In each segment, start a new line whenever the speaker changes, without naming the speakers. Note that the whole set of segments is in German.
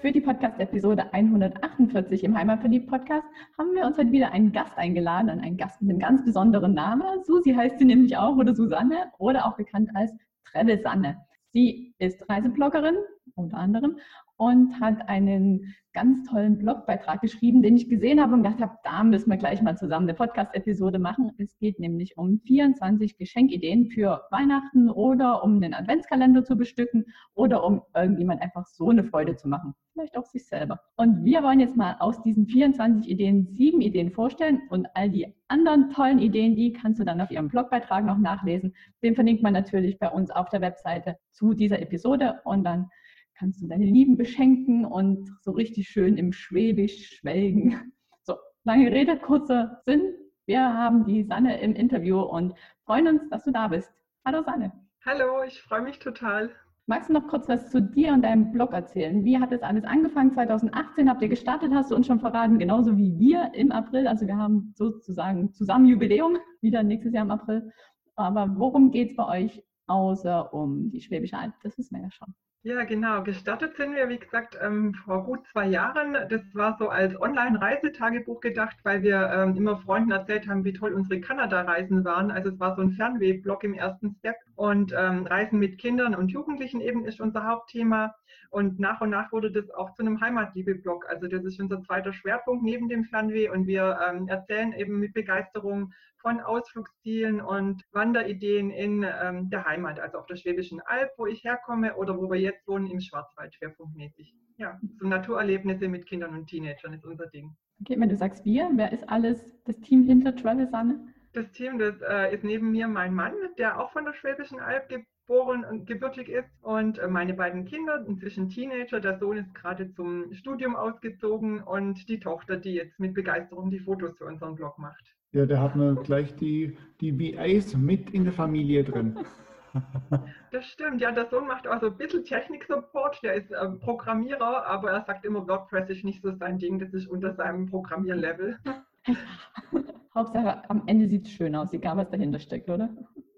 Für die Podcast-Episode 148 im Heimatverliebt-Podcast haben wir uns heute wieder einen Gast eingeladen, einen Gast mit einem ganz besonderen Namen. Susi heißt sie nämlich auch oder Susanne oder auch bekannt als Travel Sanne. Sie ist Reisebloggerin unter anderem und hat einen ganz tollen Blogbeitrag geschrieben, den ich gesehen habe und gedacht habe, da müssen wir gleich mal zusammen eine Podcast-Episode machen. Es geht nämlich um 24 Geschenkideen für Weihnachten oder um einen Adventskalender zu bestücken oder um irgendjemand einfach so eine Freude zu machen. Vielleicht auch sich selber. Und wir wollen jetzt mal aus diesen 24 Ideen sieben Ideen vorstellen und all die anderen tollen Ideen, die kannst du dann auf ihrem Blogbeitrag noch nachlesen. Den verlinkt man natürlich bei uns auf der Webseite zu dieser Episode und dann kannst du deine Lieben beschenken und so richtig schön im Schwäbisch schwelgen. So, lange Rede, kurzer Sinn. Wir haben die Sanne im Interview und freuen uns, dass du da bist. Hallo Sanne.
Hallo, ich freue mich total.
Magst du noch kurz was zu dir und deinem Blog erzählen? Wie hat das alles angefangen? 2018 habt ihr gestartet, hast du uns schon verraten, genauso wie wir im April. Also wir haben sozusagen zusammen Jubiläum, wieder nächstes Jahr im April. Aber worum geht es bei euch außer um die Schwäbische Alb? Das wissen wir ja schon.
Ja, genau. Gestartet sind wir, wie gesagt, ähm, vor gut zwei Jahren. Das war so als Online-Reisetagebuch gedacht, weil wir ähm, immer Freunden erzählt haben, wie toll unsere Kanada-Reisen waren. Also es war so ein Fernweh-Blog im ersten Step. Und ähm, Reisen mit Kindern und Jugendlichen eben ist unser Hauptthema. Und nach und nach wurde das auch zu einem Heimatliebe-Blog. Also das ist unser zweiter Schwerpunkt neben dem Fernweh. Und wir ähm, erzählen eben mit Begeisterung von Ausflugszielen und Wanderideen in ähm, der Heimat, also auf der Schwäbischen Alb, wo ich herkomme oder wo wir jetzt wohnen im Schwarzwald schwerpunktmäßig. Ja, so Naturerlebnisse mit Kindern und Teenagern ist unser Ding.
Okay, wenn du sagst wir, wer ist alles das Team hinter Travel Sanne?
Das Team, das äh, ist neben mir mein Mann, der auch von der Schwäbischen Alb geboren und gebürtig ist und äh, meine beiden Kinder, inzwischen Teenager. Der Sohn ist gerade zum Studium ausgezogen und die Tochter, die jetzt mit Begeisterung die Fotos für unseren Blog macht.
Ja, da hat man gleich die, die VAs mit in der Familie drin.
Das stimmt, ja, der Sohn macht also ein bisschen Technik-Support, der ist äh, Programmierer, aber er sagt immer, WordPress ist nicht so sein Ding, das ist unter seinem Programmierlevel.
Hauptsache, am Ende sieht es schön aus, egal was dahinter steckt, oder?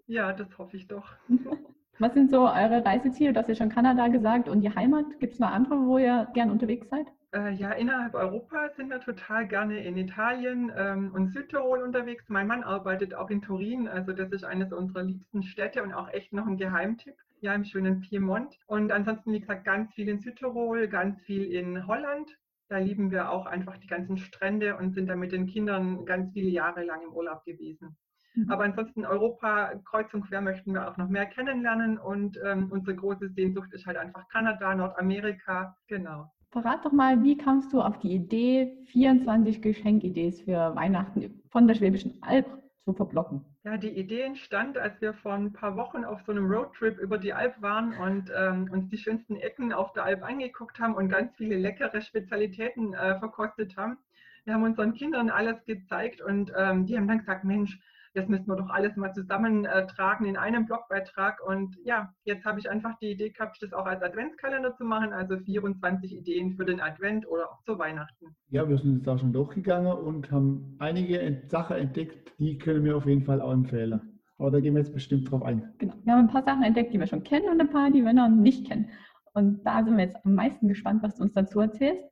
Ja, das hoffe ich doch.
Was sind so eure Reiseziele? Du hast ja schon Kanada gesagt und die Heimat. Gibt es noch andere, wo ihr gern unterwegs seid?
Äh, ja, innerhalb Europas sind wir total gerne in Italien ähm, und Südtirol unterwegs. Mein Mann arbeitet auch in Turin, also das ist eines unserer liebsten Städte und auch echt noch ein Geheimtipp. Ja, im schönen Piemont. Und ansonsten, wie gesagt, ganz viel in Südtirol, ganz viel in Holland. Da lieben wir auch einfach die ganzen Strände und sind da mit den Kindern ganz viele Jahre lang im Urlaub gewesen. Mhm. Aber ansonsten Europa kreuz und quer möchten wir auch noch mehr kennenlernen und ähm, unsere große Sehnsucht ist halt einfach Kanada, Nordamerika, genau.
Verrat doch mal, wie kamst du auf die Idee, 24 Geschenkideen für Weihnachten von der Schwäbischen Alb zu verblocken?
Ja, die Idee entstand, als wir vor ein paar Wochen auf so einem Roadtrip über die Alp waren und ähm, uns die schönsten Ecken auf der Alp angeguckt haben und ganz viele leckere Spezialitäten äh, verkostet haben. Wir haben unseren Kindern alles gezeigt und ähm, die haben dann gesagt, Mensch, das müssen wir doch alles mal zusammentragen in einem Blogbeitrag. Und ja, jetzt habe ich einfach die Idee gehabt, das auch als Adventskalender zu machen, also 24 Ideen für den Advent oder auch zu Weihnachten.
Ja, wir sind jetzt da schon durchgegangen und haben einige Sachen entdeckt, die können wir auf jeden Fall auch empfehlen. Aber da gehen wir jetzt bestimmt drauf ein.
Genau, wir haben ein paar Sachen entdeckt, die wir schon kennen und ein paar, die wir noch nicht kennen. Und da sind wir jetzt am meisten gespannt, was du uns dazu erzählst.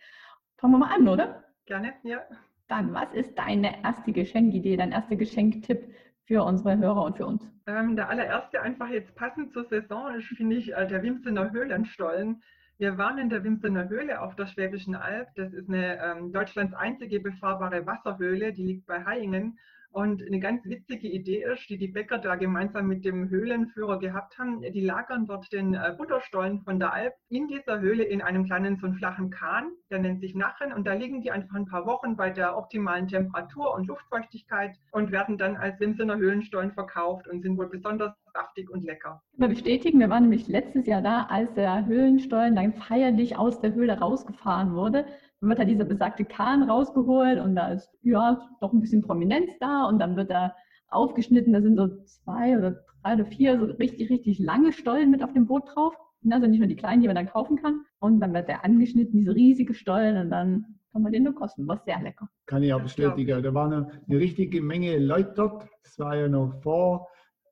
Fangen wir mal an, oder?
Gerne, ja.
Dann, was ist deine erste Geschenkidee, dein erster Geschenktipp für unsere Hörer und für uns?
Ähm, der allererste, einfach jetzt passend zur Saison, ist, finde ich, äh, der Wimsener Höhlenstollen. Wir waren in der Wimsener Höhle auf der Schwäbischen Alb. Das ist eine ähm, Deutschlands einzige befahrbare Wasserhöhle, die liegt bei Hayingen. Und eine ganz witzige Idee ist, die die Bäcker da gemeinsam mit dem Höhlenführer gehabt haben, die lagern dort den äh, Butterstollen von der Alp in dieser Höhle in einem kleinen, so einen flachen Kahn der nennt sich Nachen. Und da liegen die einfach ein paar Wochen bei der optimalen Temperatur und Luftfeuchtigkeit und werden dann als Limsener Höhlenstollen verkauft und sind wohl besonders saftig und lecker.
Wir bestätigen, wir waren nämlich letztes Jahr da, als der Höhlenstollen dann feierlich aus der Höhle rausgefahren wurde. Dann wird da dieser besagte Kahn rausgeholt und da ist ja doch ein bisschen Prominenz da und dann wird er aufgeschnitten. Da sind so zwei oder drei oder vier so richtig, richtig lange Stollen mit auf dem Boot drauf. Also nicht nur die kleinen, die man dann kaufen kann. Und dann wird der angeschnitten, diese riesige Stollen und dann kann man den nur kosten. War sehr lecker.
Kann ich auch bestätigen. Da war eine, eine richtige Menge Leute dort. Das war ja noch vor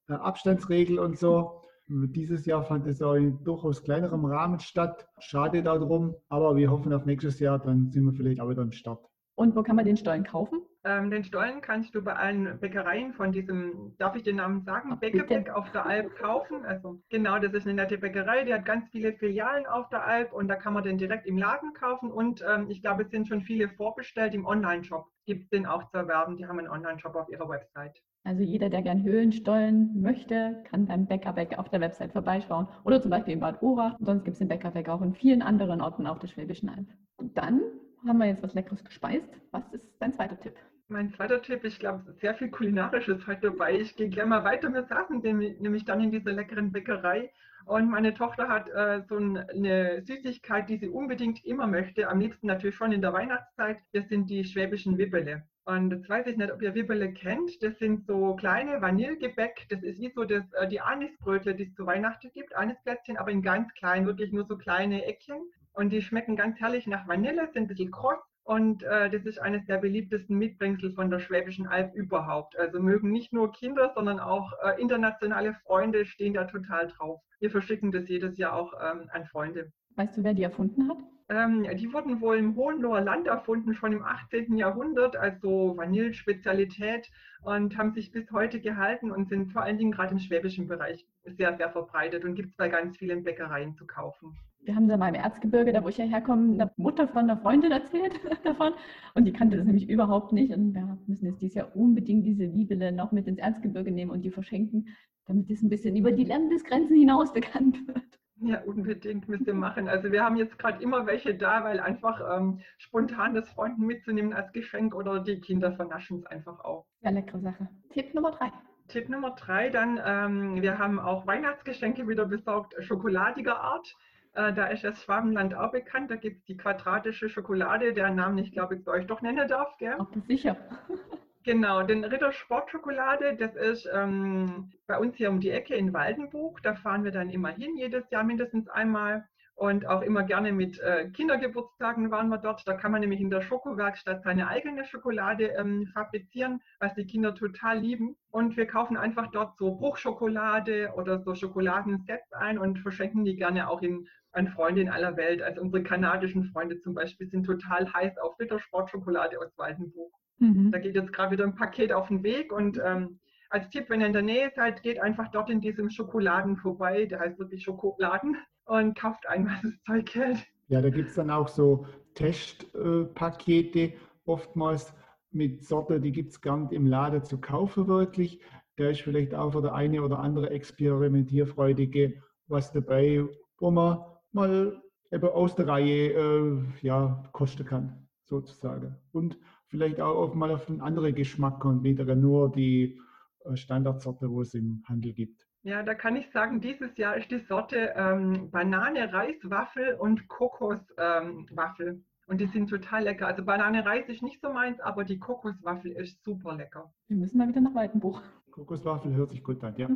Abstandsregel und so. Dieses Jahr fand es auch in durchaus kleinerem Rahmen statt. Schade darum, aber wir hoffen auf nächstes Jahr, dann sind wir vielleicht auch wieder am Start.
Und wo kann man den Stollen kaufen?
Ähm, den Stollen kannst du bei allen Bäckereien von diesem, darf ich den Namen sagen, Bäckebeck auf der Alp kaufen. Also genau, das ist eine nette Bäckerei, die hat ganz viele Filialen auf der Alp und da kann man den direkt im Laden kaufen. Und ähm, ich glaube, es sind schon viele vorbestellt im Online-Shop. Gibt es den auch zu erwerben, die haben einen Online-Shop auf ihrer Website.
Also jeder, der gern Höhlenstollen möchte, kann beim Bäckerbeck auf der Website vorbeischauen. Oder zum Beispiel in Bad Urach. Sonst gibt es den Bäckerbeck auch in vielen anderen Orten auf der Schwäbischen Alb. Und dann haben wir jetzt was Leckeres gespeist. Was ist dein zweiter Tipp?
Mein zweiter Tipp, ich glaube, sehr viel Kulinarisches heute dabei. Ich gehe gerne mal weiter. Wir saßen nämlich dann in dieser leckeren Bäckerei und meine Tochter hat äh, so eine Süßigkeit, die sie unbedingt immer möchte. Am liebsten natürlich schon in der Weihnachtszeit. Das sind die schwäbischen Wibbele. Und jetzt weiß ich nicht, ob ihr Wibbele kennt. Das sind so kleine Vanillegebäck. Das ist wie so das, äh, die Anisbrötle, die es zu Weihnachten gibt. Anisplätzchen, aber in ganz klein, wirklich nur so kleine Eckchen. Und die schmecken ganz herrlich nach Vanille, sind ein bisschen kross und äh, das ist eines der beliebtesten Mitbringsel von der Schwäbischen Alb überhaupt. Also mögen nicht nur Kinder, sondern auch äh, internationale Freunde stehen da total drauf. Wir verschicken das jedes Jahr auch ähm, an Freunde.
Weißt du, wer die erfunden hat?
Ähm, die wurden wohl im Hohenloher Land erfunden, schon im 18. Jahrhundert, also Vanillespezialität und haben sich bis heute gehalten und sind vor allen Dingen gerade im schwäbischen Bereich sehr, sehr verbreitet und gibt es bei ganz vielen Bäckereien zu kaufen
wir haben da mal im Erzgebirge, da wo ich ja herkomme, eine Mutter von einer Freundin erzählt davon und die kannte das nämlich überhaupt nicht und wir müssen jetzt dieses Jahr unbedingt diese Liebele noch mit ins Erzgebirge nehmen und die verschenken, damit es ein bisschen über die Landesgrenzen hinaus bekannt wird.
Ja, unbedingt müsst ihr machen. Also wir haben jetzt gerade immer welche da, weil einfach ähm, spontan das Freunden mitzunehmen als Geschenk oder die Kinder vernaschen es einfach auch.
Ja, leckere Sache. Tipp Nummer drei.
Tipp Nummer drei dann, ähm, wir haben auch Weihnachtsgeschenke wieder besorgt, schokoladiger Art. Äh, da ist das Schwabenland auch bekannt. Da gibt es die quadratische Schokolade, deren Namen ich glaube ich bei euch doch nennen darf. Gell?
Ach, sicher.
Genau, den Ritter Sportschokolade, das ist ähm, bei uns hier um die Ecke in Waldenburg. Da fahren wir dann immer hin, jedes Jahr mindestens einmal. Und auch immer gerne mit äh, Kindergeburtstagen waren wir dort. Da kann man nämlich in der Schokowerkstatt seine eigene Schokolade ähm, fabrizieren, was die Kinder total lieben. Und wir kaufen einfach dort so Bruchschokolade oder so Schokoladensets ein und verschenken die gerne auch in an Freunde in aller Welt. Also unsere kanadischen Freunde zum Beispiel sind total heiß auf Rittersportschokolade aus Waldenburg. Mhm. Da geht jetzt gerade wieder ein Paket auf den Weg und ähm, als Tipp, wenn ihr in der Nähe seid, geht einfach dort in diesem Schokoladen vorbei, der heißt wirklich Schokoladen und kauft ein, was das Zeug hält.
Ja, da gibt es dann auch so Testpakete, oftmals mit Sorte, die gibt es gar nicht im Laden zu kaufen wirklich. Da ist vielleicht auch für der eine oder andere Experimentierfreudige was dabei, wo man mal eben aus der Reihe äh, ja, kosten kann, sozusagen. Und vielleicht auch mal auf einen anderen Geschmack kommt, wieder nur die äh, Standardsorte, wo es im Handel gibt.
Ja, da kann ich sagen, dieses Jahr ist die Sorte ähm, Banane, Reiswaffel und Kokoswaffel. Ähm, und die sind total lecker. Also Banane, Reis ist nicht so meins, aber die Kokoswaffel ist super lecker.
Wir müssen mal wieder nach Weidenbuch.
Kokoswaffel hört sich gut an, ja.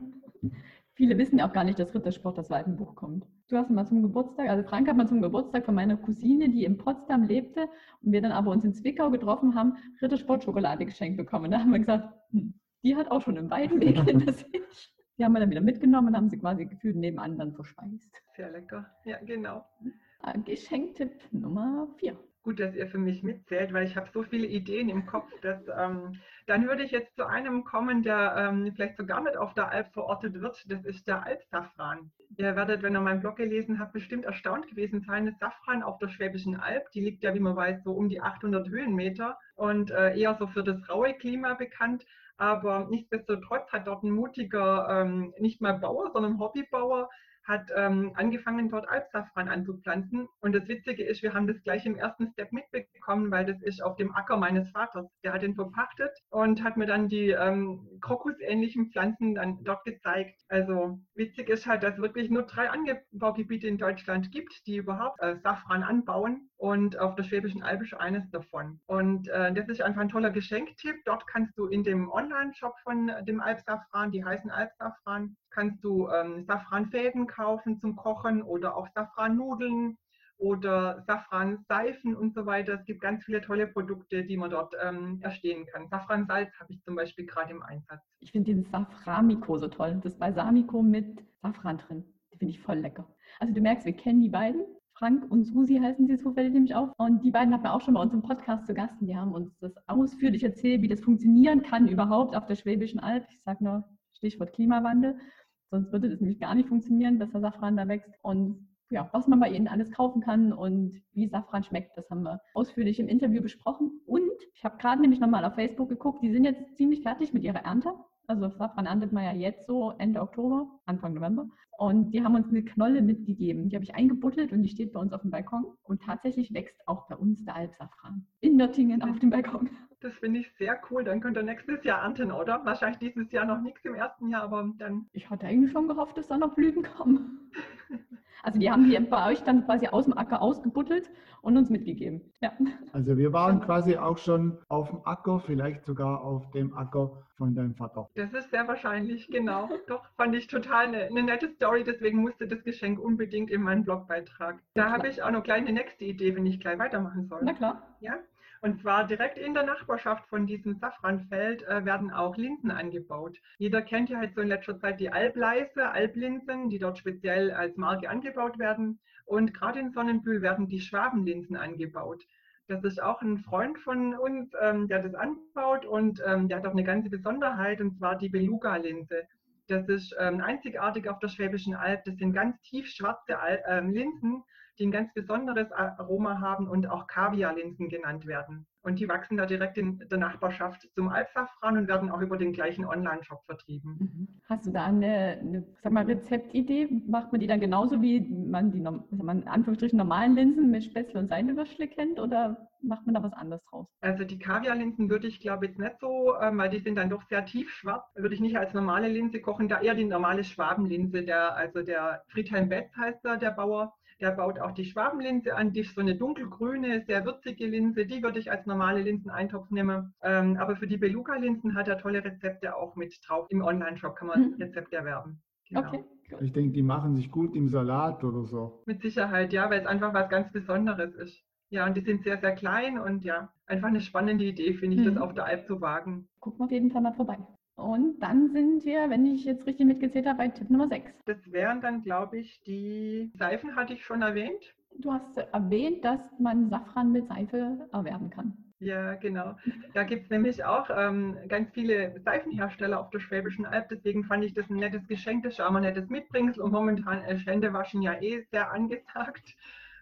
Viele wissen ja auch gar nicht, dass Rittersport das Weidenbuch kommt. Du hast mal zum Geburtstag, also Frank hat mal zum Geburtstag von meiner Cousine, die in Potsdam lebte und wir dann aber uns in Zwickau getroffen haben, Rittersport-Schokolade geschenkt bekommen. Da haben wir gesagt, hm, die hat auch schon einen Weidenweg hinter sich. Die haben wir dann wieder mitgenommen und haben sie quasi gefühlt nebenan dann verspeist.
Sehr lecker. Ja, genau.
Äh, Geschenktipp Nummer vier
gut, dass ihr für mich mitzählt, weil ich habe so viele Ideen im Kopf. Dass, ähm, dann würde ich jetzt zu einem kommen, der ähm, vielleicht sogar mit auf der Alp verortet wird. Das ist der Alpsafran. Ihr werdet, wenn ihr meinen Blog gelesen habt, bestimmt erstaunt gewesen sein. Das Safran auf der Schwäbischen Alb, die liegt ja, wie man weiß, so um die 800 Höhenmeter und äh, eher so für das raue Klima bekannt. Aber nichtsdestotrotz hat dort ein mutiger, ähm, nicht mal Bauer, sondern Hobbybauer, hat ähm, angefangen, dort Alpsafran anzupflanzen. Und das Witzige ist, wir haben das gleich im ersten Step mitbekommen, weil das ist auf dem Acker meines Vaters. Der hat ihn verpachtet und hat mir dann die ähm, krokusähnlichen Pflanzen dann dort gezeigt. Also witzig ist halt, dass es wirklich nur drei Anbaugebiete in Deutschland gibt, die überhaupt äh, Safran anbauen. Und auf der Schwäbischen Alb ist eines davon. Und äh, das ist einfach ein toller Geschenktipp. Dort kannst du in dem Online-Shop von dem Alpsafran, die heißen Alpsafran, kannst du ähm, Safranfäden kaufen zum Kochen oder auch Safrannudeln oder Safranseifen und so weiter. Es gibt ganz viele tolle Produkte, die man dort ähm, erstehen kann. Safransalz habe ich zum Beispiel gerade im Einsatz.
Ich finde den Saframico so toll. Das Balsamico mit Safran drin. Die finde ich voll lecker. Also du merkst, wir kennen die beiden. Frank und Susi heißen sie zufällig nämlich auch. Und die beiden hatten wir auch schon bei uns im Podcast zu Gast. Die haben uns das ausführlich erzählt, wie das funktionieren kann überhaupt auf der Schwäbischen Alb. Ich sage nur Stichwort Klimawandel. Sonst würde das nämlich gar nicht funktionieren, dass der Safran da wächst. Und ja, was man bei ihnen alles kaufen kann und wie Safran schmeckt, das haben wir ausführlich im Interview besprochen. Und ich habe gerade nämlich nochmal auf Facebook geguckt, die sind jetzt ziemlich fertig mit ihrer Ernte. Also Safran erntet man ja jetzt so Ende Oktober, Anfang November. Und die haben uns eine Knolle mitgegeben. Die habe ich eingebuddelt und die steht bei uns auf dem Balkon. Und tatsächlich wächst auch bei uns der Alpsafran in Nöttingen auf dem Balkon.
Das finde ich sehr cool. Dann könnt ihr nächstes Jahr ernten, oder? Wahrscheinlich dieses Jahr noch nichts im ersten Jahr, aber dann.
Ich hatte eigentlich schon gehofft, dass da noch Blüten kommen. Also die haben die bei euch dann quasi aus dem Acker ausgebuddelt und uns mitgegeben. Ja.
Also wir waren quasi auch schon auf dem Acker, vielleicht sogar auf dem Acker von deinem Vater.
Das ist sehr wahrscheinlich, genau. Doch, fand ich total eine, eine nette Story, deswegen musste das Geschenk unbedingt in meinen Blogbeitrag. Da habe ich auch noch gleich eine nächste Idee, wenn ich gleich weitermachen soll.
Na klar.
Ja. Und zwar direkt in der Nachbarschaft von diesem Safranfeld äh, werden auch Linsen angebaut. Jeder kennt ja halt so in letzter Zeit die Albleise, Alblinsen, die dort speziell als Marke angebaut werden. Und gerade in Sonnenbühl werden die Schwabenlinsen angebaut. Das ist auch ein Freund von uns, ähm, der das anbaut und ähm, der hat auch eine ganze Besonderheit und zwar die Beluga-Linse. Das ist ähm, einzigartig auf der Schwäbischen Alb. Das sind ganz tief schwarze Al ähm, Linsen, die ein ganz besonderes Aroma haben und auch Kaviarlinsen genannt werden. Und die wachsen da direkt in der Nachbarschaft zum Alpsafran und werden auch über den gleichen Online-Shop vertrieben.
Mhm. Hast du da eine, eine sag mal, Rezeptidee? Macht man die dann genauso, wie man die man Anführungsstrichen normalen Linsen mit Spätzle und Seidenwürschle kennt oder macht man da was anderes draus?
Also die Kaviarlinsen würde ich glaube jetzt nicht so, ähm, weil die sind dann doch sehr tiefschwarz, würde ich nicht als normale Linse kochen, da eher die normale Schwabenlinse, der, also der Friedhelm Betz heißt da, der Bauer, der baut auch die Schwabenlinse an, die ist so eine dunkelgrüne, sehr würzige Linse. Die würde ich als normale Linseneintopf nehmen. Ähm, aber für die Beluga-Linsen hat er tolle Rezepte auch mit drauf. Im Online-Shop kann man mhm. Rezepte erwerben.
Genau. Okay. Ich denke, die machen sich gut im Salat oder so.
Mit Sicherheit, ja, weil es einfach was ganz Besonderes ist. Ja, und die sind sehr, sehr klein und ja, einfach eine spannende Idee, finde ich, mhm. das auf der Alp zu wagen.
Gucken wir auf jeden Fall mal vorbei. Und dann sind wir, wenn ich jetzt richtig mitgezählt habe, bei Tipp Nummer 6.
Das wären dann, glaube ich, die Seifen, hatte ich schon erwähnt.
Du hast erwähnt, dass man Safran mit Seife erwerben kann.
Ja, genau. Da gibt es nämlich auch ähm, ganz viele Seifenhersteller auf der Schwäbischen Alb. Deswegen fand ich das ein nettes Geschenk, das auch mal nettes Mitbringsel. Und momentan ist Händewaschen ja eh sehr angesagt.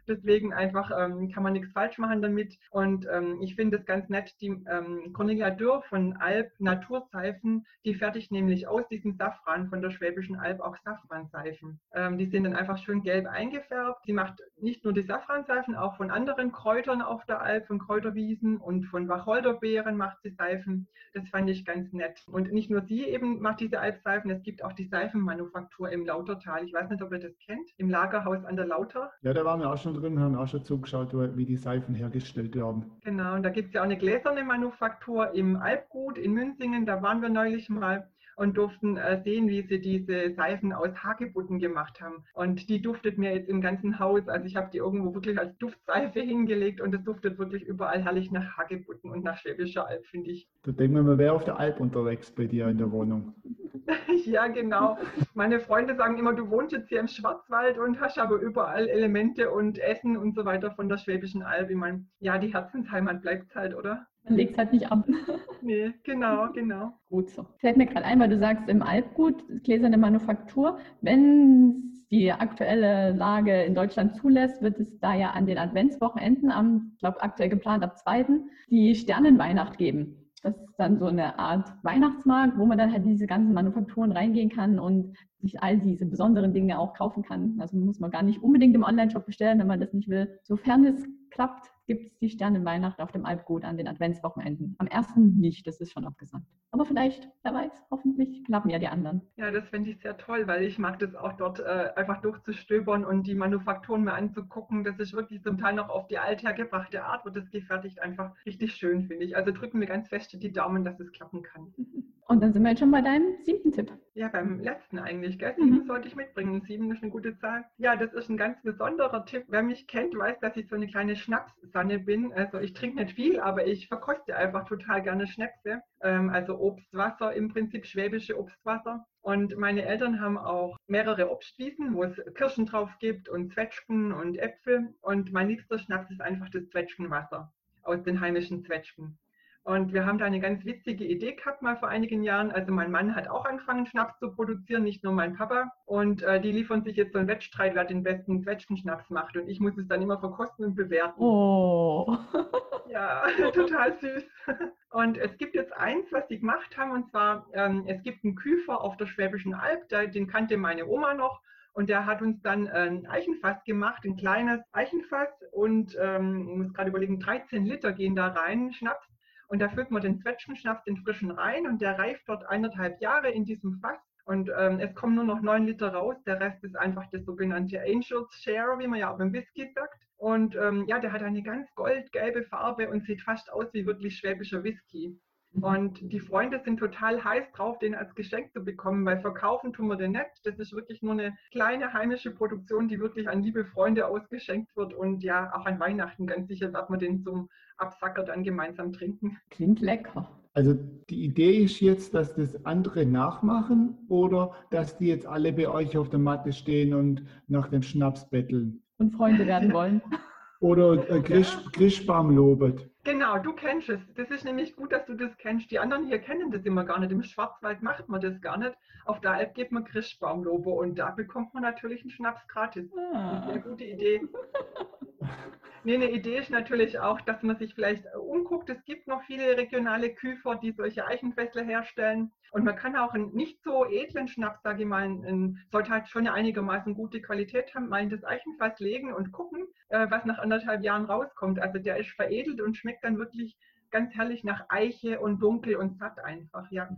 Deswegen einfach ähm, kann man nichts falsch machen damit. Und ähm, ich finde es ganz nett, die ähm, Cornelia Dürr von Alp Naturseifen, die fertigt nämlich aus diesem Safran von der Schwäbischen Alb auch Safranseifen. Ähm, die sind dann einfach schön gelb eingefärbt. Sie macht nicht nur die Safranseifen, auch von anderen Kräutern auf der Alp, von Kräuterwiesen und von Wacholderbeeren macht sie Seifen. Das fand ich ganz nett. Und nicht nur sie eben macht diese Alpseifen, es gibt auch die Seifenmanufaktur im Lautertal. Ich weiß nicht, ob ihr das kennt, im Lagerhaus an der Lauter.
Ja, da waren wir auch schon drin, haben auch schon zugeschaut, wie die Seifen hergestellt werden.
Genau, und da gibt es ja auch eine gläserne Manufaktur im Alpgut in Münzingen, da waren wir neulich mal und durften äh, sehen, wie sie diese Seifen aus Hagebutten gemacht haben. Und die duftet mir jetzt im ganzen Haus. Also ich habe die irgendwo wirklich als Duftseife hingelegt und es duftet wirklich überall herrlich nach Hagebutten und nach Schwäbischer Alb, finde ich.
Da denkt man, man wäre auf der Alp unterwegs bei dir in der Wohnung.
ja, genau. Meine Freunde sagen immer, du wohnst jetzt hier im Schwarzwald und hast aber überall Elemente und Essen und so weiter von der Schwäbischen Alb. Ich meine, ja, die Herzensheimat bleibt halt, oder?
Man legt es halt nicht ab.
Nee, genau, genau.
Gut so. Fällt mir gerade ein, weil du sagst, im Alpgut, gläserne Manufaktur, wenn die aktuelle Lage in Deutschland zulässt, wird es da ja an den Adventswochenenden, am, ich glaube aktuell geplant ab 2., die Sternenweihnacht geben. Das ist dann so eine Art Weihnachtsmarkt, wo man dann halt diese ganzen Manufakturen reingehen kann und sich all diese besonderen Dinge auch kaufen kann. Also muss man gar nicht unbedingt im Online-Shop bestellen, wenn man das nicht will. Sofern es klappt, gibt es die Sternenweihnacht auf dem Alpgut an den Adventswochenenden. Am ersten nicht, das ist schon abgesandt. Aber vielleicht, wer weiß, hoffentlich klappen ja die anderen.
Ja, das finde ich sehr toll, weil ich mag das auch dort äh, einfach durchzustöbern und die Manufakturen mir anzugucken. Das ist wirklich zum Teil noch auf die althergebrachte Art, wird das gefertigt. Einfach richtig schön, finde ich. Also drücken wir ganz fest die Daumen, dass es klappen kann.
Und dann sind wir jetzt schon bei deinem siebten Tipp.
Ja, beim letzten eigentlich. Gell? Sieben mhm. sollte ich mitbringen. Sieben ist eine gute Zahl. Ja, das ist ein ganz besonderer Tipp. Wer mich kennt, weiß, dass ich so eine kleine Schnapssanne bin. Also ich trinke nicht viel, aber ich verkoste einfach total gerne Schnäpse. Ähm, also Obstwasser, im Prinzip schwäbische Obstwasser. Und meine Eltern haben auch mehrere Obstwiesen, wo es Kirschen drauf gibt und Zwetschgen und Äpfel. Und mein liebster Schnaps ist einfach das Zwetschgenwasser aus den heimischen Zwetschgen. Und wir haben da eine ganz witzige Idee gehabt mal vor einigen Jahren. Also mein Mann hat auch angefangen, Schnaps zu produzieren, nicht nur mein Papa. Und äh, die liefern sich jetzt so einen Wettstreit, wer den besten Zwetschgenschnaps macht. Und ich muss es dann immer verkosten und bewerten.
Oh.
Ja, total süß. Und es gibt jetzt eins, was sie gemacht haben. Und zwar, ähm, es gibt einen Küfer auf der Schwäbischen Alb, der, den kannte meine Oma noch. Und der hat uns dann ein Eichenfass gemacht, ein kleines Eichenfass. Und ähm, ich muss gerade überlegen, 13 Liter gehen da rein, Schnaps. Und da füllt man den Zwetschgenschnaps, den frischen rein und der reift dort eineinhalb Jahre in diesem Fass. Und ähm, es kommen nur noch neun Liter raus. Der Rest ist einfach das sogenannte Angel's Share, wie man ja auch beim Whisky sagt. Und ähm, ja, der hat eine ganz goldgelbe Farbe und sieht fast aus wie wirklich schwäbischer Whisky. Und die Freunde sind total heiß drauf, den als Geschenk zu bekommen, weil verkaufen tun wir den nicht. Das ist wirklich nur eine kleine heimische Produktion, die wirklich an liebe Freunde ausgeschenkt wird. Und ja, auch an Weihnachten ganz sicher wird man den zum Absacker dann gemeinsam trinken.
Klingt lecker.
Also die Idee ist jetzt, dass das andere nachmachen oder dass die jetzt alle bei euch auf der Matte stehen und nach dem Schnaps betteln?
Und Freunde werden wollen.
Oder äh, Grischbaum lobet.
Genau, du kennst es. Das ist nämlich gut, dass du das kennst. Die anderen hier kennen das immer gar nicht. Im Schwarzwald macht man das gar nicht. Auf der Alp geht man Christbaumlobe und da bekommt man natürlich einen Schnaps gratis. Ah. Eine sehr gute Idee. Nee, eine Idee ist natürlich auch, dass man sich vielleicht umguckt. Es gibt noch viele regionale Küfer, die solche Eichenfässler herstellen. Und man kann auch einen nicht so edlen Schnaps, sage ich mal, einen, sollte halt schon einigermaßen gute Qualität haben, mal in das Eichenfass legen und gucken, äh, was nach anderthalb Jahren rauskommt. Also der ist veredelt und schmeckt dann wirklich ganz herrlich nach Eiche und dunkel und satt einfach. Ja,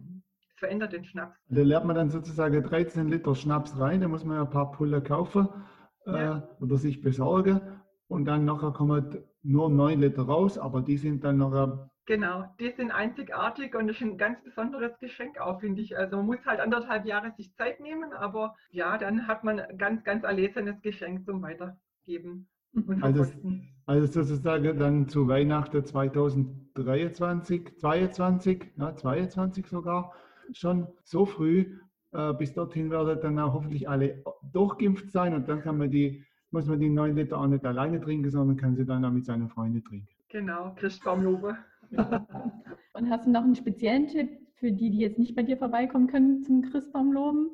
es verändert den Schnaps.
Da lernt man dann sozusagen 13 Liter Schnaps rein, da muss man ja ein paar Pulle kaufen äh, ja. oder sich besorgen. Und dann nachher kommen nur 9 Liter raus, aber die sind dann noch
Genau, die sind einzigartig und das ist ein ganz besonderes Geschenk auch, finde ich. Also man muss halt anderthalb Jahre sich Zeit nehmen, aber ja, dann hat man ein ganz, ganz erlesenes Geschenk zum Weitergeben.
Und also, also sozusagen dann zu Weihnachten 2023, 22, ja, 22 sogar, schon so früh. Äh, bis dorthin werden dann auch hoffentlich alle durchgeimpft sein und dann kann man die, muss man die 9 Liter auch nicht alleine trinken, sondern kann sie dann auch mit seinen Freunden trinken.
Genau, Christbaumlobe.
Und hast du noch einen speziellen Tipp für die, die jetzt nicht bei dir vorbeikommen können zum Christbaumloben,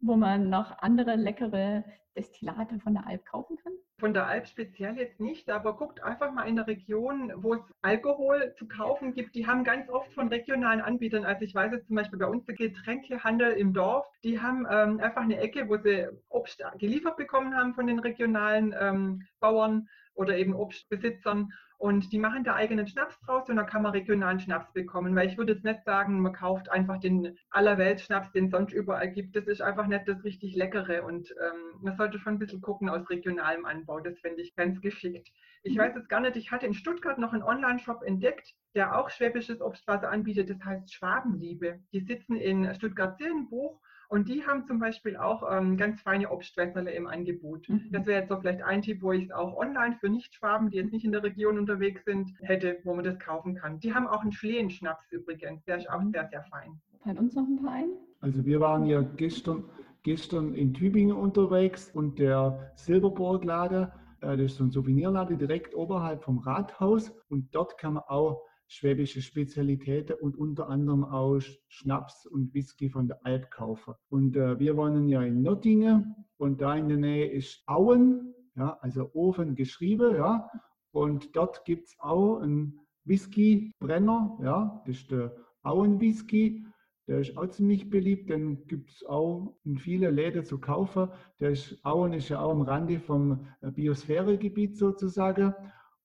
wo man noch andere leckere Destillate von der Alp kaufen kann?
Von der Alp speziell jetzt nicht, aber guckt einfach mal in der Region, wo es Alkohol zu kaufen gibt. Die haben ganz oft von regionalen Anbietern, also ich weiß jetzt zum Beispiel bei uns der Getränkehandel im Dorf, die haben ähm, einfach eine Ecke, wo sie Obst geliefert bekommen haben von den regionalen ähm, Bauern oder eben Obstbesitzern und die machen da eigenen Schnaps draus und da kann man regionalen Schnaps bekommen. Weil ich würde jetzt nicht sagen, man kauft einfach den Allerweltsschnaps, den es sonst überall gibt. Das ist einfach nicht das richtig Leckere. Und ähm, man sollte schon ein bisschen gucken aus regionalem Anbau. Das finde ich ganz geschickt. Ich mhm. weiß jetzt gar nicht, ich hatte in Stuttgart noch einen Online-Shop entdeckt, der auch schwäbisches Obstwasser anbietet. Das heißt Schwabenliebe. Die sitzen in Stuttgart-Zillenbuch und die haben zum Beispiel auch ähm, ganz feine Obstwässerle im Angebot. Mhm. Das wäre jetzt so vielleicht ein Tipp, wo ich es auch online für Nicht-Schwaben, die jetzt nicht in der Region unterwegs sind, hätte, wo man das kaufen kann. Die haben auch einen Schlehenschnaps übrigens. Der ist auch mhm. sehr, sehr fein.
Fällt uns noch ein paar ein?
Also wir waren ja gestern, gestern in Tübingen unterwegs und der Silberburglader, äh, das ist so ein Souvenirladen direkt oberhalb vom Rathaus und dort kann man auch schwäbische Spezialitäten und unter anderem auch Schnaps und Whisky von der Alp kaufen. Und äh, wir wohnen ja in Nottingen und da in der Nähe ist Auen, ja, also Ofen geschrieben, ja. Und dort gibt es auch einen Whiskybrenner, ja, das ist der Auen Whisky. Der ist auch ziemlich beliebt, den gibt es auch in vielen Läden zu kaufen. Der ist, Auen ist ja auch am Rande vom äh, Biosphäregebiet sozusagen,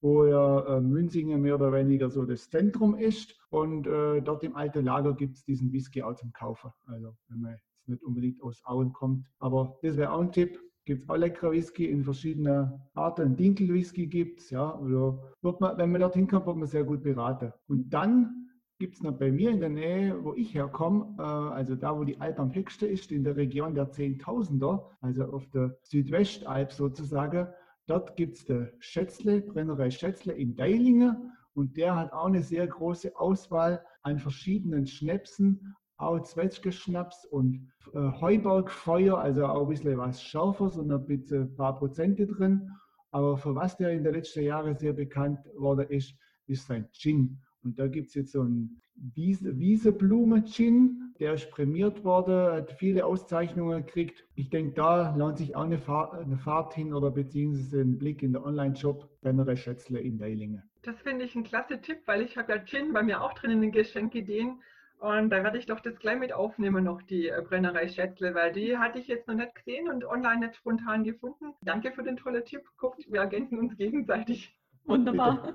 wo ja äh, Münzingen mehr oder weniger so das Zentrum ist. Und äh, dort im alten Lager gibt es diesen Whisky auch zum Kaufen. Also wenn man jetzt nicht unbedingt aus Auen kommt. Aber das wäre auch ein Tipp. Gibt es auch leckere Whisky in verschiedenen Arten. Dinkel-Whisky gibt es, ja. Oder wird man, wenn man dorthin kommt, wird man sehr gut beraten. Und dann gibt es noch bei mir in der Nähe, wo ich herkomme, äh, also da, wo die Alp am höchsten ist, in der Region der Zehntausender, also auf der Südwestalp sozusagen. Dort gibt es der Schätzle, Brennerei Schätzle in Deilingen und der hat auch eine sehr große Auswahl an verschiedenen Schnäpsen, auch Zwetschgeschnaps und äh, Heubergfeuer, also auch ein bisschen was schärfer, so ein ein paar Prozente drin. Aber für was der in den letzten Jahren sehr bekannt worden ist, ist sein Gin. Und da gibt es jetzt so einen Wiese, Wieseblume-Gin, der ist prämiert worden, hat viele Auszeichnungen gekriegt. Ich denke, da lohnt sich auch eine Fahrt, eine Fahrt hin oder beziehungsweise ein Blick in den Online-Shop Brennerei Schätzle in Deilingen.
Das finde ich ein klasse Tipp, weil ich habe ja Gin bei mir auch drin in den Geschenkideen. Und da werde ich doch das gleich mit aufnehmen, noch die äh, Brennerei Schätzle, weil die hatte ich jetzt noch nicht gesehen und online nicht spontan gefunden. Danke für den tollen Tipp. Guckt, wir ergänzen uns gegenseitig.
Wunderbar.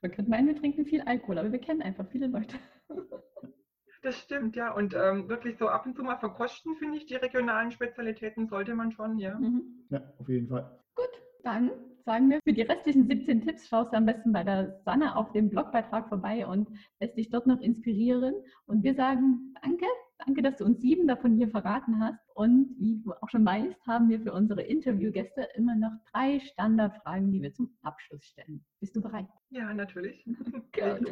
wir könnten meinen, wir trinken viel Alkohol, aber wir kennen einfach viele Leute.
Das stimmt, ja. Und ähm, wirklich so ab und zu mal verkosten, finde ich, die regionalen Spezialitäten sollte man schon, ja. Mhm.
Ja, auf jeden Fall.
Gut, dann sagen wir, für die restlichen 17 Tipps schaust du am besten bei der Sanne auf dem Blogbeitrag vorbei und lässt dich dort noch inspirieren. Und wir sagen danke, danke, dass du uns sieben davon hier verraten hast. Und wie du auch schon weißt, haben wir für unsere Interviewgäste immer noch drei Standardfragen, die wir zum Abschluss stellen. Bist du bereit?
Ja, natürlich.
Gut.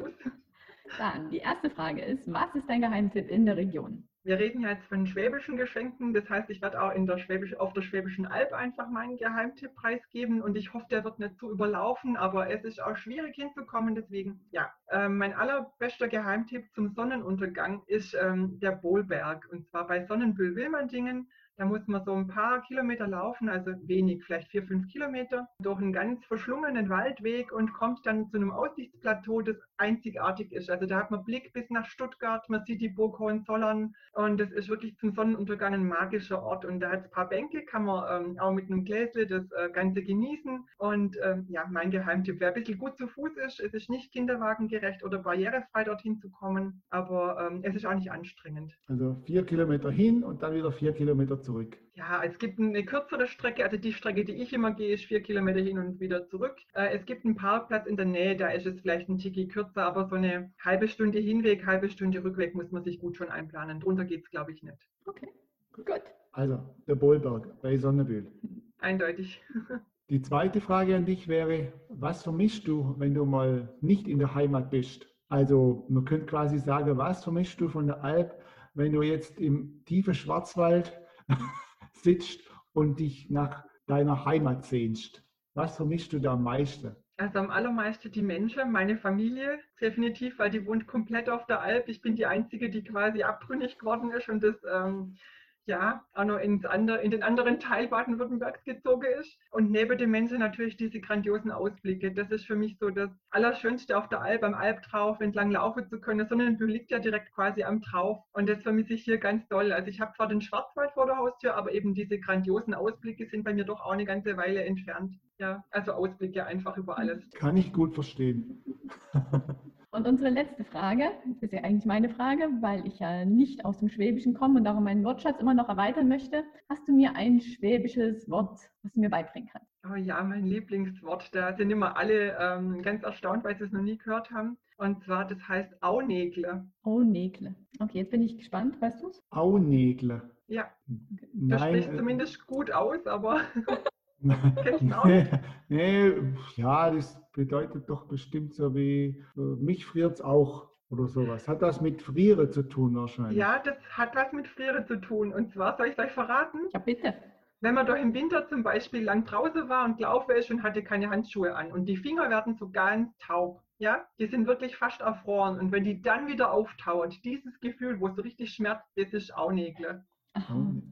Dann, die erste Frage ist, was ist dein Geheimtipp in der Region?
Wir reden ja jetzt von schwäbischen Geschenken, das heißt, ich werde auch in der Schwäbisch, auf der Schwäbischen Alb einfach meinen Geheimtipp preisgeben und ich hoffe, der wird nicht zu überlaufen, aber es ist auch schwierig hinzukommen, deswegen ja. Äh, mein allerbester Geheimtipp zum Sonnenuntergang ist ähm, der Bohlberg und zwar bei Sonnenbühl-Wilmandingen da muss man so ein paar Kilometer laufen, also wenig, vielleicht vier, fünf Kilometer, durch einen ganz verschlungenen Waldweg und kommt dann zu einem Aussichtsplateau, das einzigartig ist. Also da hat man Blick bis nach Stuttgart, man sieht die Burg Hohenzollern und das ist wirklich zum Sonnenuntergang ein magischer Ort. Und da hat es ein paar Bänke, kann man ähm, auch mit einem Gläsle das äh, Ganze genießen. Und ähm, ja, mein Geheimtipp, wer ein bisschen gut zu Fuß ist, es ist nicht kinderwagengerecht oder barrierefrei dorthin zu kommen, aber ähm, es ist auch nicht anstrengend.
Also vier Kilometer hin und dann wieder vier Kilometer zurück.
Ja, es gibt eine kürzere Strecke, also die Strecke, die ich immer gehe, ist vier Kilometer hin und wieder zurück. Äh, es gibt einen Parkplatz in der Nähe, da ist es vielleicht ein Tiki kürzer, aber so eine halbe Stunde Hinweg, halbe Stunde Rückweg muss man sich gut schon einplanen. Drunter geht es, glaube ich, nicht.
Okay, gut.
Also, der Bohlberg bei Sonnebühl.
Eindeutig.
Die zweite Frage an dich wäre, was vermischst du, wenn du mal nicht in der Heimat bist? Also, man könnte quasi sagen, was vermischst du von der Alp, wenn du jetzt im tiefen Schwarzwald sitzt und dich nach deiner Heimat sehnst? Was vermischst du da am meisten?
Also am allermeisten die Menschen, meine Familie, definitiv, weil die wohnt komplett auf der Alp. Ich bin die Einzige, die quasi abtrünnig geworden ist und das ähm, ja, auch noch ins andere, in den anderen Teil Baden-Württembergs gezogen ist. Und neben dem Menschen natürlich diese grandiosen Ausblicke. Das ist für mich so das Allerschönste auf der Alp, am Albtrauf entlang laufen zu können. Sonnenbühl liegt ja direkt quasi am Trauf. Und das vermisse ich hier ganz doll. Also ich habe zwar den Schwarzwald vor der Haustür, aber eben diese grandiosen Ausblicke sind bei mir doch auch eine ganze Weile entfernt. Ja, also Ausblicke einfach über alles.
Kann ich gut verstehen.
Und unsere letzte Frage, das ist ja eigentlich meine Frage, weil ich ja nicht aus dem Schwäbischen komme und darum meinen Wortschatz immer noch erweitern möchte. Hast du mir ein schwäbisches Wort, was du mir beibringen kannst?
Oh ja, mein Lieblingswort. Da sind immer alle ähm, ganz erstaunt, weil sie es noch nie gehört haben. Und zwar, das heißt Aunägle.
Aunägle. Okay, jetzt bin ich gespannt. Weißt du es?
Aunegle.
Ja. Okay. Das spricht äh, zumindest gut aus, aber
nee, nee, ja, das bedeutet doch bestimmt so wie, mich friert es auch oder sowas. Hat das mit Friere zu tun wahrscheinlich?
Ja, das hat was mit Friere zu tun. Und zwar, soll ich es euch verraten?
Ja, bitte.
Wenn man doch im Winter zum Beispiel lang draußen war und gelaufen ist und hatte keine Handschuhe an und die Finger werden so ganz taub, ja, die sind wirklich fast erfroren. Und wenn die dann wieder auftaut, dieses Gefühl, wo es so richtig schmerzt, das ist Aunägle.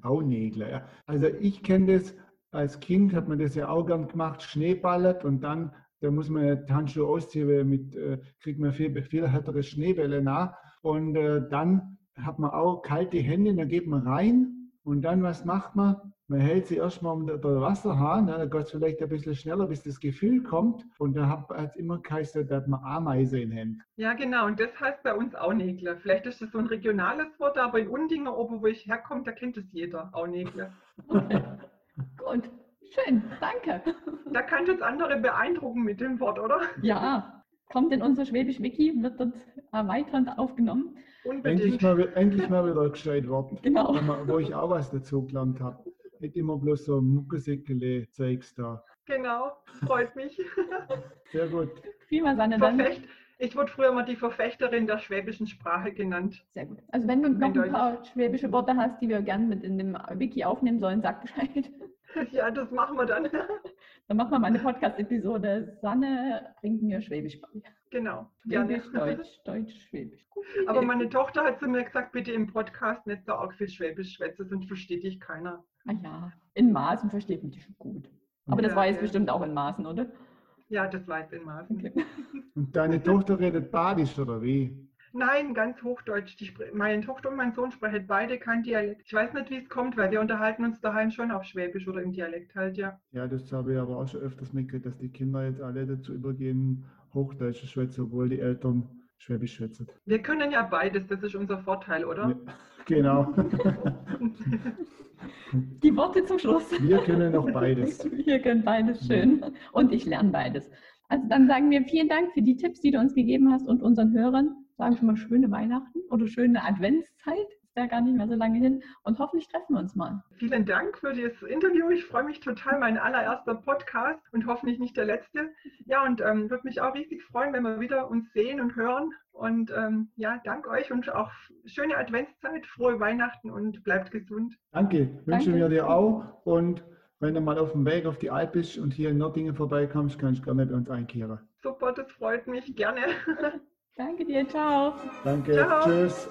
Aunägle, ja. Also ich kenne das als Kind hat man das ja auch gern gemacht, Schneeballert und dann, da muss man die Handschuhe ausziehen, weil mit, äh, kriegt man viel, viel härtere Schneebälle nach. Und äh, dann hat man auch kalte Hände, dann geht man rein und dann, was macht man? Man hält sie erstmal unter der Wasserhahn, ne? dann geht es vielleicht ein bisschen schneller, bis das Gefühl kommt. Und da hat es immer geheißen, dass man Ameise in Händen.
Ja, genau. Und das heißt bei uns Aunägle. Vielleicht ist das so ein regionales Wort, aber in Undinger, oben wo ich herkomme, da kennt es jeder, Aunägle.
Okay. Gut, schön, danke.
Da kann jetzt andere beeindrucken mit dem Wort, oder?
Ja, kommt in unser Schwäbisch Wiki, wird dort erweiternd aufgenommen.
Unbedingt.
Endlich mal, endlich mal wieder gescheit worden.
Genau.
Wo ich auch was dazu gelernt habe. Nicht immer bloß so Muckesäckele-Zeugs da.
Genau, freut mich.
Sehr gut.
Prima, Sanne, dann.
Verfecht, ich wurde früher mal die Verfechterin der schwäbischen Sprache genannt.
Sehr gut. Also wenn du noch ein paar schwäbische Worte hast, die wir gerne mit in dem Wiki aufnehmen sollen, sag Bescheid.
Ja, das machen wir dann.
Dann machen wir mal eine Podcast-Episode. Sanne bringt mir Schwäbisch bei.
Genau, gerne.
Schwäbisch, Deutsch, Deutsch, Schwäbisch. Gut.
Aber meine Tochter hat zu mir gesagt, bitte im Podcast nicht so arg viel Schwäbisch schwätzen, sonst versteht dich keiner.
Ah ja, in Maßen versteht man die schon gut. Aber das
Ja,
war jetzt
ja.
bestimmt auch in Maßen, oder?
Ja, das weiß in Maßen.
Okay.
Und deine Tochter redet Badisch oder wie?
Nein, ganz Hochdeutsch. Die, meine Tochter und mein Sohn sprechen beide kein Dialekt. Ich weiß nicht, wie es kommt, weil wir unterhalten uns daheim schon auf Schwäbisch oder im Dialekt halt, ja.
Ja, das habe ich aber auch schon öfters mitgekriegt, dass die Kinder jetzt alle dazu übergehen, Hochdeutsch zu schwätzen, obwohl die Eltern Schwäbisch schwätzen.
Wir können ja beides, das ist unser Vorteil, oder?
Ja, genau.
Die Worte zum Schluss.
Wir können noch beides.
Wir können beides schön. Und ich lerne beides. Also dann sagen wir vielen Dank für die Tipps, die du uns gegeben hast und unseren Hörern. Sagen schon mal schöne Weihnachten oder schöne Adventszeit. Ist ja gar nicht mehr so lange hin. Und hoffentlich treffen wir uns mal.
Vielen Dank für das Interview. Ich freue mich total. Mein allererster Podcast und hoffentlich nicht der letzte. Ja, und ähm, würde mich auch riesig freuen, wenn wir wieder uns sehen und hören. Und ähm, ja, danke euch und auch schöne Adventszeit, frohe Weihnachten und bleibt gesund.
Danke, wünschen
Danke.
wir dir auch. Und wenn du mal auf dem Weg auf die Alp bist und hier in Nördlingen vorbeikommst, kannst du gerne bei uns einkehren.
Super, das freut mich. Gerne.
Danke dir. Ciao.
Danke,
Ciao.
tschüss.